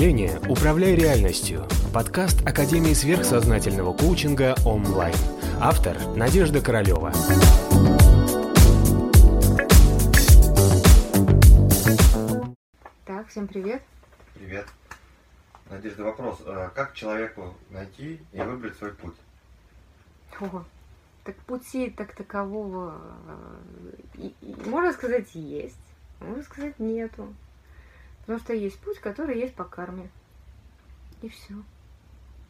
мышления «Управляй реальностью» – подкаст Академии сверхсознательного коучинга онлайн. Автор – Надежда Королева. Так, всем привет. Привет. Надежда, вопрос. А Как человеку найти и выбрать свой путь? О, так пути так такового, э, и- и, можно сказать, есть, можно сказать, нету. Потому что есть путь, который есть по карме. И все.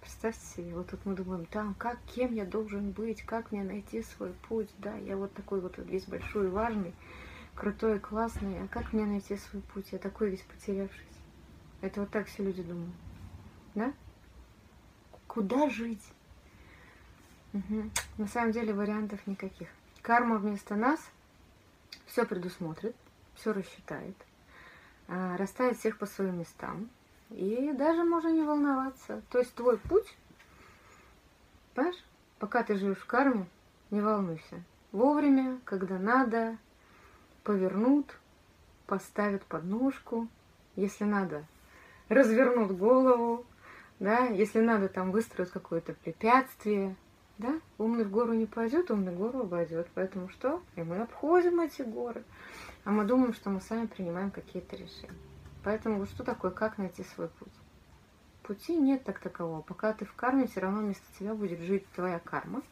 Представьте себе, вот тут мы думаем, там, как, кем я должен быть, как мне найти свой путь, да, я вот такой вот весь большой важный, крутой классный, а как мне найти свой путь, я такой весь потерявшийся. Это вот так все люди думают, да? Куда жить? Мгм. На самом деле вариантов никаких. Карма вместо нас все предусмотрит, все рассчитает, а, расставит всех по своим местам. И даже можно не волноваться. То есть твой путь, понимаешь, пока ты живешь в карме, не волнуйся. Вовремя, когда надо, повернут, поставят подножку, если надо, развернут голову, да, если надо, там выстроят какое-то препятствие, да, умный в гору не пойдет, умный гору обойдет. Поэтому что? И мы обходим эти горы. А мы думаем, что мы сами принимаем какие-то решения. Поэтому вот что такое, как найти свой путь? Пути нет так такового. Пока ты в карме, все равно вместо тебя будет жить твоя карма.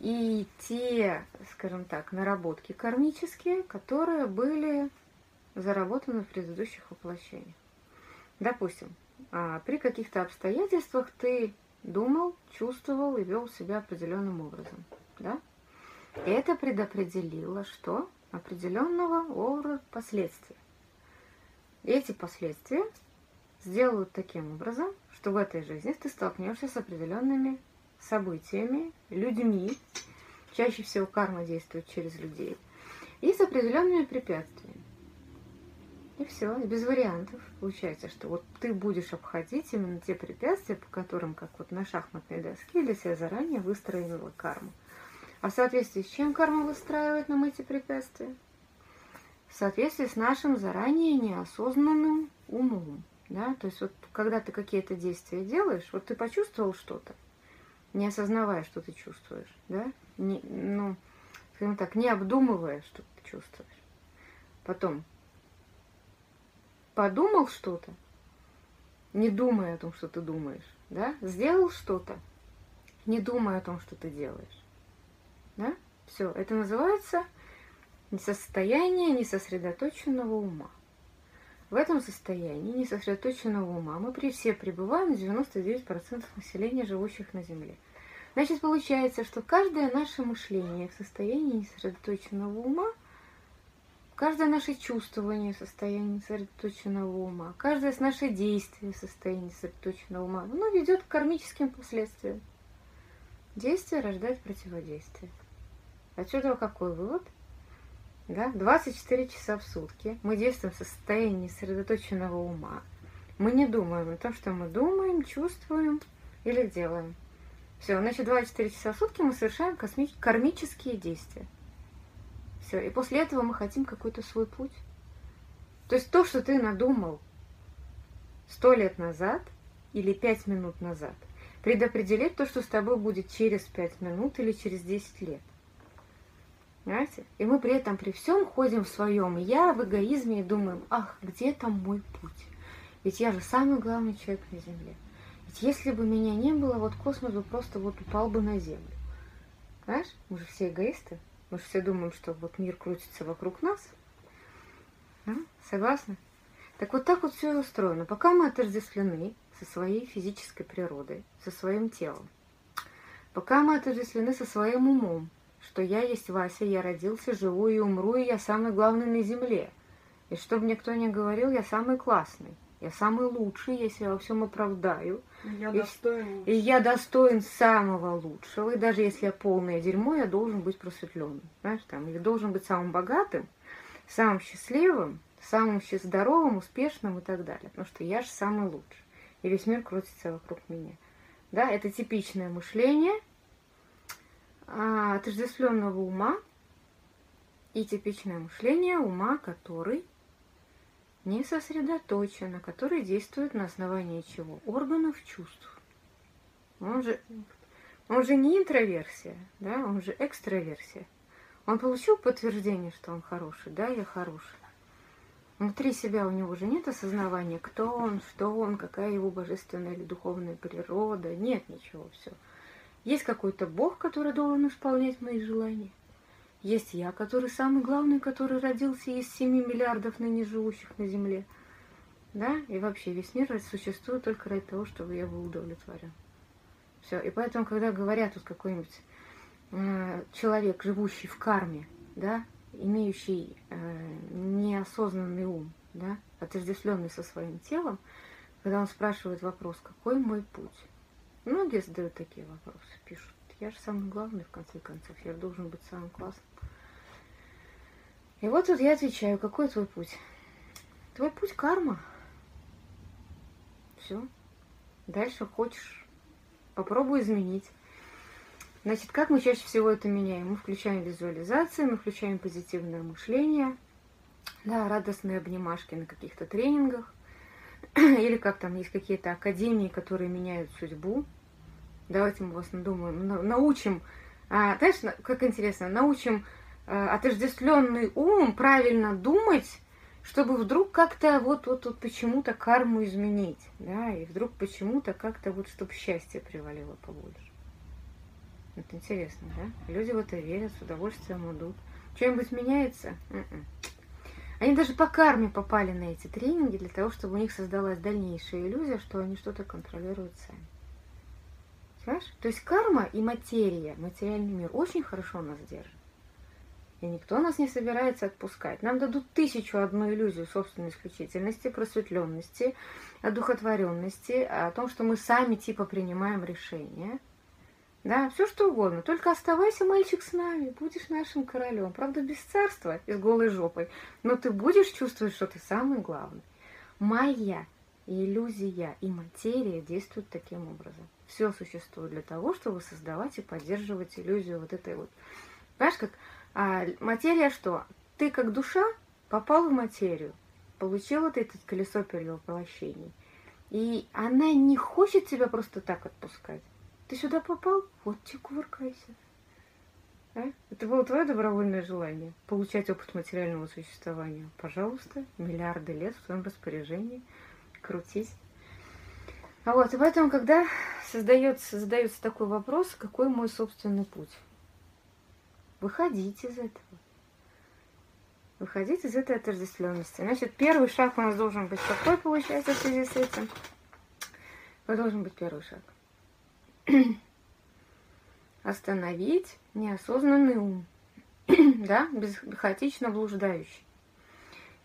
И те, скажем так, наработки кармические, которые были заработаны в предыдущих воплощениях. Допустим, а, при каких-то обстоятельствах ты думал, чувствовал и вел себя определенным образом. Да? Это предопределило что? Определенного последствия. Эти последствия сделают таким образом, что в этой жизни ты столкнешься с определенными событиями, людьми, чаще всего карма действует через людей, и с определенными препятствиями. И все, без вариантов. Получается, что вот ты будешь обходить именно те препятствия, по которым, как вот на шахматной доске, для себя заранее выстроила карму. А в соответствии с чем карма выстраивает нам эти препятствия? В соответствии с нашим заранее неосознанным умом. Да? То есть вот когда ты какие-то действия делаешь, вот ты почувствовал что-то, не осознавая, что ты чувствуешь, да? Не, ну, скажем так, не обдумывая, что ты чувствуешь. Потом подумал что-то, не думая о том, что ты думаешь, да? Сделал что-то, не думая о том, что ты делаешь. Да? Все, это называется состояние несосредоточенного ума. В этом состоянии несосредоточенного ума мы при все пребываем 99% населения, живущих на Земле. Значит, получается, что каждое наше мышление в состоянии несосредоточенного ума, каждое наше чувствование в состоянии сосредоточенного ума, каждое наше действие в состоянии сосредоточенного ума, оно ведет к кармическим последствиям. Действие рождает противодействие. Отсюда какой вывод? Да? 24 часа в сутки мы действуем в состоянии сосредоточенного ума. Мы не думаем о том, что мы думаем, чувствуем или делаем. Все, значит, 24 часа в сутки мы совершаем косми- кармические действия. Все, и после этого мы хотим какой-то свой путь. То есть то, что ты надумал сто лет назад или пять минут назад, предопределит то, что с тобой будет через пять минут или через 10 лет. Понимаете? И мы при этом при всем ходим в своем я, в эгоизме и думаем, ах, где там мой путь? Ведь я же самый главный человек на Земле. Ведь если бы меня не было, вот космос бы просто вот упал бы на Землю. Понимаешь? Мы же все эгоисты. Мы же все думаем, что вот мир крутится вокруг нас. А? Согласны? Так вот так вот все и устроено. Пока мы отождествлены со своей физической природой, со своим телом, пока мы отождествлены со своим умом, что я есть Вася, я родился, живу и умру, и я самый главный на земле. И чтобы мне кто ни говорил, я самый классный, я самый лучший, я себя во всем оправдаю. Я И- достоин. И я достоин самого лучшего, и даже если я полное дерьмо, я должен быть просветленным, знаешь, там, или должен быть самым богатым, самым счастливым, самым здоровым, успешным и так далее, потому что я же самый лучший, и весь мир крутится вокруг меня. Да, это типичное мышление отождествленного ума и типичное мышление ума, который не сосредоточена, который действует на основании чего? Органов чувств. Он же, он же не интроверсия, да, он же экстраверсия. Он получил подтверждение, что он хороший, да, я хороший. Внутри себя у него же нет осознавания, кто он, что он, какая его божественная или духовная природа. Нет ничего, все. Есть какой-то Бог, который должен исполнять мои желания. Есть я, который самый главный, который родился из 7 миллиардов ныне живущих на Земле. Да? И вообще весь мир существует только ради того, чтобы я был удовлетворен. Все. И поэтому, когда говорят вот какой-нибудь э, человек, живущий в карме, да, имеющий э, неосознанный ум, да, отождествленный со своим телом, когда он спрашивает вопрос, какой мой путь? Многие задают такие вопросы, пишут. Я же самый главный, в конце концов, я должен быть самым классным. И вот тут я отвечаю, какой твой путь? Твой путь карма. Все. Дальше хочешь, попробуй изменить. Значит, как мы чаще всего это меняем? Мы включаем визуализацию, мы включаем позитивное мышление, да, радостные обнимашки на каких-то тренингах, или как там есть какие-то академии, которые меняют судьбу. Давайте мы вас надумаем, научим, а, знаешь, как интересно, научим а, отождествленный ум правильно думать, чтобы вдруг как-то вот, вот, вот почему-то карму изменить, да, и вдруг почему-то как-то вот, чтобы счастье привалило побольше. Это интересно, да? Люди в это верят, с удовольствием идут. Что-нибудь меняется? М-м. Они даже по карме попали на эти тренинги для того, чтобы у них создалась дальнейшая иллюзия, что они что-то контролируют сами. Понимаешь? То есть карма и материя, материальный мир очень хорошо нас держит. И никто нас не собирается отпускать. Нам дадут тысячу одну иллюзию собственной исключительности, просветленности, одухотворенности, о том, что мы сами типа принимаем решения – да, все что угодно. Только оставайся, мальчик, с нами. Будешь нашим королем. Правда, без царства и с голой жопой. Но ты будешь чувствовать, что ты самый главный. Иллюзия и материя действуют таким образом. Все существует для того, чтобы создавать и поддерживать иллюзию вот этой вот. Понимаешь, как а, материя что? Ты как душа попал в материю, получил вот это колесо перевоплощений. И она не хочет тебя просто так отпускать. Ты сюда попал? Вот тебе кувыркайся. А? Это было твое добровольное желание получать опыт материального существования. Пожалуйста, миллиарды лет в твоем распоряжении. Крутись. А вот, и поэтому, когда создается, задается такой вопрос, какой мой собственный путь? Выходите из этого. Выходить из этой отождествленности. Значит, первый шаг у нас должен быть какой, получается, в связи с этим? Какой должен быть первый шаг? остановить неосознанный ум, да, без, хаотично блуждающий,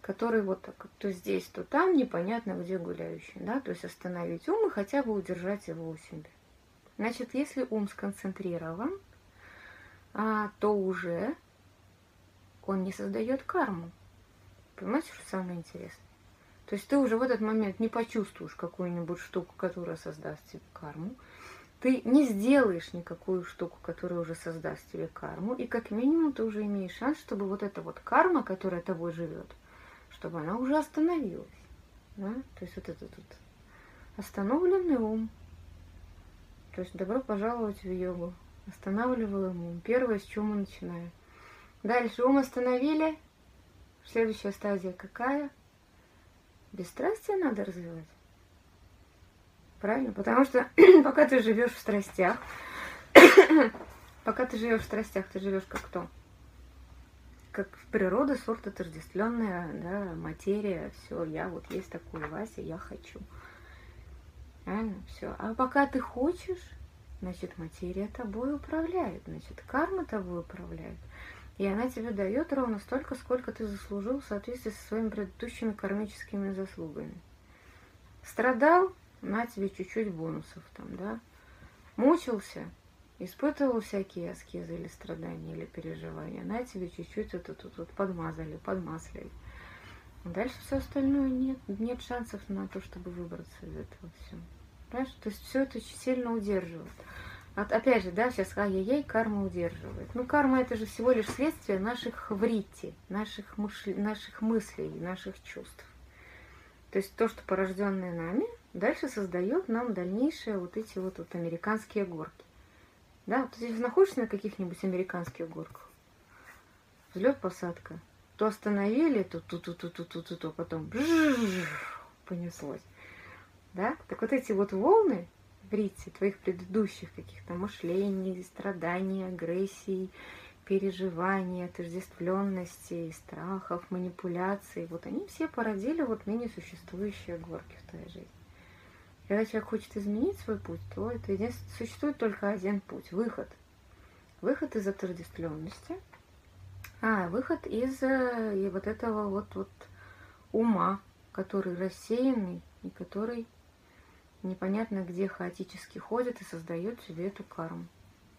который вот так, то здесь, то там, непонятно где гуляющий, да, то есть остановить ум и хотя бы удержать его у себя. Значит, если ум сконцентрирован, а, то уже он не создает карму. Понимаете, что самое интересное? То есть ты уже в этот момент не почувствуешь какую-нибудь штуку, которая создаст тебе карму, ты не сделаешь никакую штуку, которая уже создаст тебе карму, и как минимум ты уже имеешь шанс, чтобы вот эта вот карма, которая тобой живет, чтобы она уже остановилась. Да? То есть вот этот вот остановленный ум. То есть добро пожаловать в йогу. Останавливаем ум. Первое, с чего мы начинаем. Дальше ум остановили. Следующая стадия какая? Бесстрастие надо развивать. Правильно? Потому что пока ты живешь в страстях, пока ты живешь в страстях, ты живешь как кто? Как природа, сорт отождествленная, да, материя, все, я вот есть такой Вася, я хочу. Правильно? Все. А пока ты хочешь, значит, материя тобой управляет, значит, карма тобой управляет. И она тебе дает ровно столько, сколько ты заслужил в соответствии со своими предыдущими кармическими заслугами. Страдал, на тебе чуть-чуть бонусов там, да. Мучился, испытывал всякие аскезы или страдания, или переживания, на тебе чуть-чуть это тут вот подмазали, подмаслили. Дальше все остальное нет, нет шансов на то, чтобы выбраться из этого всего. Понимаешь? То есть все это очень сильно удерживает. Вот опять же, да, сейчас ай-яй-яй, карма удерживает. Ну, карма это же всего лишь следствие наших врити, наших, мыш... наших мыслей, наших чувств. То есть то, что порожденное нами, дальше создает нам дальнейшие вот эти вот, вот американские горки. Да, вот здесь находишься на каких-нибудь американских горках. Взлет, посадка. То остановили, то ту ту ту ту ту ту то потом понеслось. Да? Так вот эти вот волны в рите твоих предыдущих каких-то мышлений, страданий, агрессий, переживаний, отождествленности, страхов, манипуляций, вот они все породили вот ныне существующие горки в твоей жизни. Когда человек хочет изменить свой путь, то это единственное, существует только один путь – выход. Выход из отождествленности, а выход из э, и вот этого вот, вот ума, который рассеянный и который непонятно где хаотически ходит и создает себе эту карму.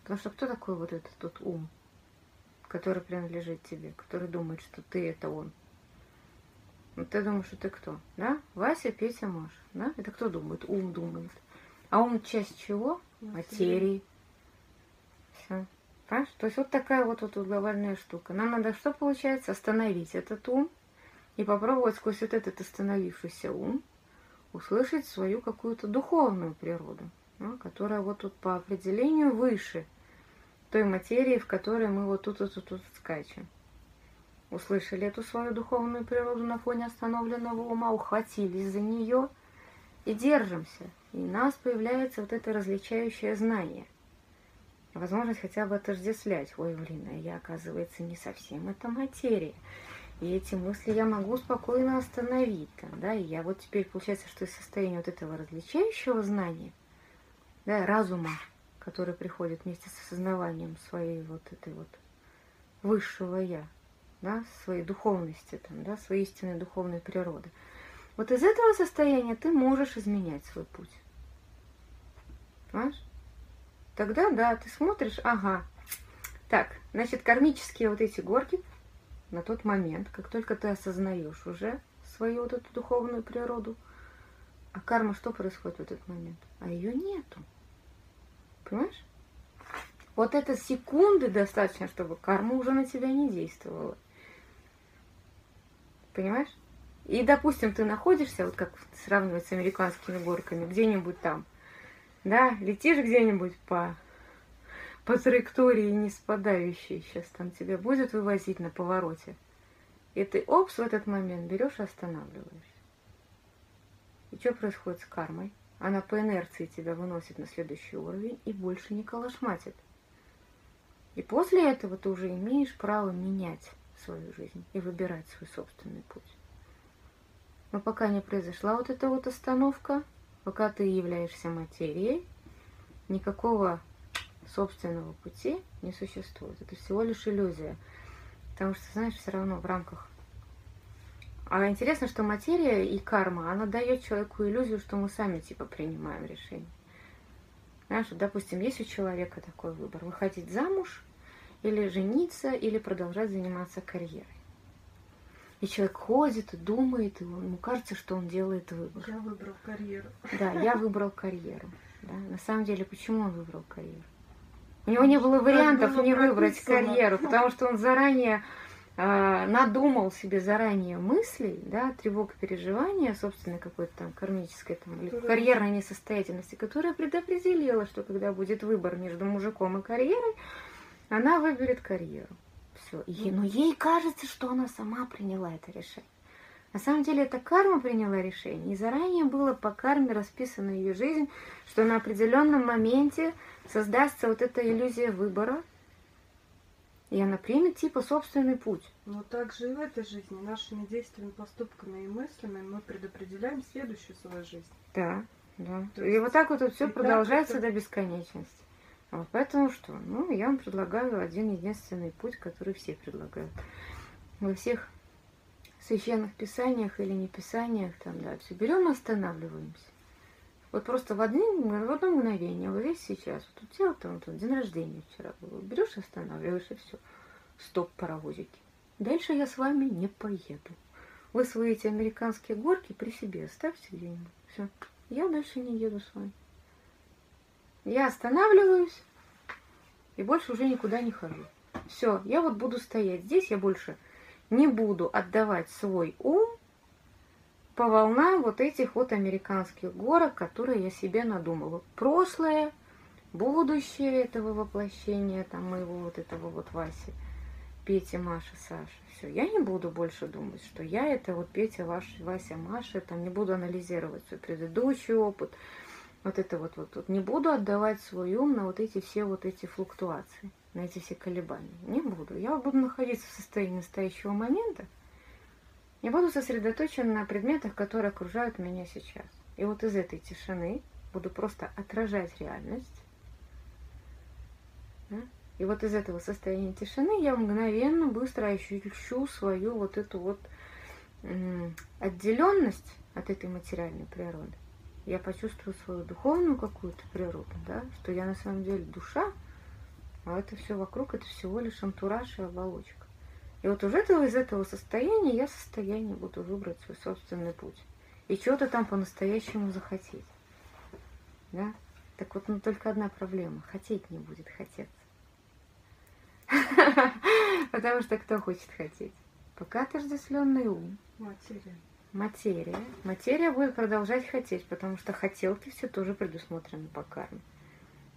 Потому что кто такой вот этот тот ум, который принадлежит тебе, который думает, что ты это он? Вот ты думаешь, что ты кто? Да? Вася, Петя, Маша. Да? Это кто думает? Ум думает. А ум часть чего? Материи. Все. Понимаешь? То есть вот такая вот, вот глобальная штука. Нам надо что получается? Остановить этот ум и попробовать сквозь вот этот остановившийся ум услышать свою какую-то духовную природу, да, которая вот тут по определению выше той материи, в которой мы вот тут, тут, тут, тут скачем услышали эту свою духовную природу на фоне остановленного ума, ухватились за нее и держимся. И у нас появляется вот это различающее знание. Возможность хотя бы отождествлять. Ой, блин, а я, оказывается, не совсем это материя. И эти мысли я могу спокойно остановить. Там, да? И я вот теперь, получается, что из состояния вот этого различающего знания, да, разума, который приходит вместе с осознаванием своей вот этой вот высшего я, да, своей духовности, там, да, своей истинной духовной природы. Вот из этого состояния ты можешь изменять свой путь. Понимаешь? Тогда, да, ты смотришь, ага, так, значит, кармические вот эти горки на тот момент, как только ты осознаешь уже свою вот эту духовную природу, а карма что происходит в этот момент? А ее нету. Понимаешь? Вот это секунды достаточно, чтобы карма уже на тебя не действовала. Понимаешь? И, допустим, ты находишься, вот как сравнивать с американскими горками, где-нибудь там, да, летишь где-нибудь по, по траектории не спадающей, сейчас там тебя будет вывозить на повороте. И ты, опс, в этот момент берешь и останавливаешься. И что происходит с кармой? Она по инерции тебя выносит на следующий уровень и больше не колошматит. И после этого ты уже имеешь право менять свою жизнь и выбирать свой собственный путь. Но пока не произошла вот эта вот остановка, пока ты являешься материей, никакого собственного пути не существует. Это всего лишь иллюзия. Потому что, знаешь, все равно в рамках... А интересно, что материя и карма, она дает человеку иллюзию, что мы сами типа принимаем решение. Знаешь, допустим, есть у человека такой выбор. Выходить замуж или жениться, или продолжать заниматься карьерой. И человек ходит и думает, и ему кажется, что он делает выбор. Я выбрал карьеру. Да, я выбрал карьеру. Да. На самом деле, почему он выбрал карьеру? У него не было вариантов было не выбрать карьеру, потому что он заранее э, надумал себе заранее мыслей, да, тревог, переживания, собственно, какой-то там кармической там, или карьерной несостоятельности, которая предопределила, что когда будет выбор между мужиком и карьерой, она выберет карьеру. Все. И, но ей кажется, что она сама приняла это решение. На самом деле это карма приняла решение, и заранее было по карме расписана ее жизнь, что на определенном моменте создастся вот эта иллюзия выбора, и она примет типа собственный путь. Но также и в этой жизни нашими действиями, поступками и мыслями мы предопределяем следующую свою жизнь. Да, да. То и вот так вот, вот все продолжается это... до бесконечности. Вот поэтому что? Ну, я вам предлагаю один единственный путь, который все предлагают. Во всех священных писаниях или не писаниях, там, да, все берем и останавливаемся. Вот просто в, один, в одно мгновение, вот здесь сейчас, вот у тебя там, там день рождения вчера был, берешь и останавливаешь, и все. Стоп, паровозики. Дальше я с вами не поеду. Вы свои эти американские горки при себе оставьте где-нибудь. Все. Я дальше не еду с вами. Я останавливаюсь и больше уже никуда не хожу. Все, я вот буду стоять здесь, я больше не буду отдавать свой ум по волнам вот этих вот американских горок, которые я себе надумала. Прошлое, будущее этого воплощения, там моего вот этого вот Васи, Петя, Маша, Саша. Все, я не буду больше думать, что я это вот Петя, Ваш, Вася, Маша, там не буду анализировать свой предыдущий опыт, вот это вот, вот, вот, не буду отдавать свой ум на вот эти все вот эти флуктуации, на эти все колебания. Не буду. Я буду находиться в состоянии настоящего момента, я буду сосредоточен на предметах, которые окружают меня сейчас. И вот из этой тишины буду просто отражать реальность, и вот из этого состояния тишины я мгновенно, быстро ощущу свою вот эту вот отделенность от этой материальной природы. Я почувствую свою духовную какую-то природу, да, что я на самом деле душа, а это все вокруг, это всего лишь антураж и оболочка. И вот уже из этого состояния я в состоянии буду выбрать свой собственный путь. И чего-то там по-настоящему захотеть. Да? Так вот, ну только одна проблема. Хотеть не будет хотеться. Потому что кто хочет хотеть? Пока отождествленный ум. Материя. Материя. Материя будет продолжать хотеть, потому что хотелки все тоже предусмотрены по карме.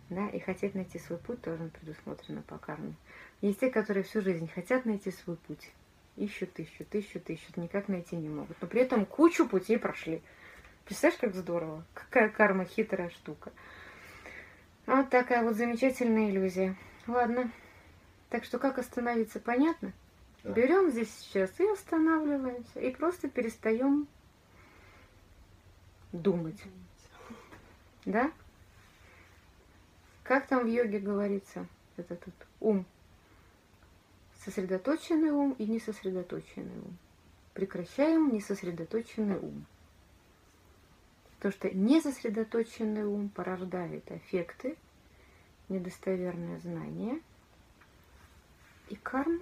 Да, и хотеть найти свой путь тоже предусмотрено по карме. Есть те, которые всю жизнь хотят найти свой путь. Ищут, ищут, ищут, ищут, никак найти не могут. Но при этом кучу путей прошли. Представляешь, как здорово? Какая карма хитрая штука. Вот такая вот замечательная иллюзия. Ладно. Так что как остановиться, понятно? Да. Берем здесь сейчас и останавливаемся, и просто перестаем думать. Да? Как там в йоге говорится? Это тут ум. Сосредоточенный ум и несосредоточенный ум. Прекращаем несосредоточенный ум. То, что несосредоточенный ум порождает эффекты, недостоверное знание – и карм.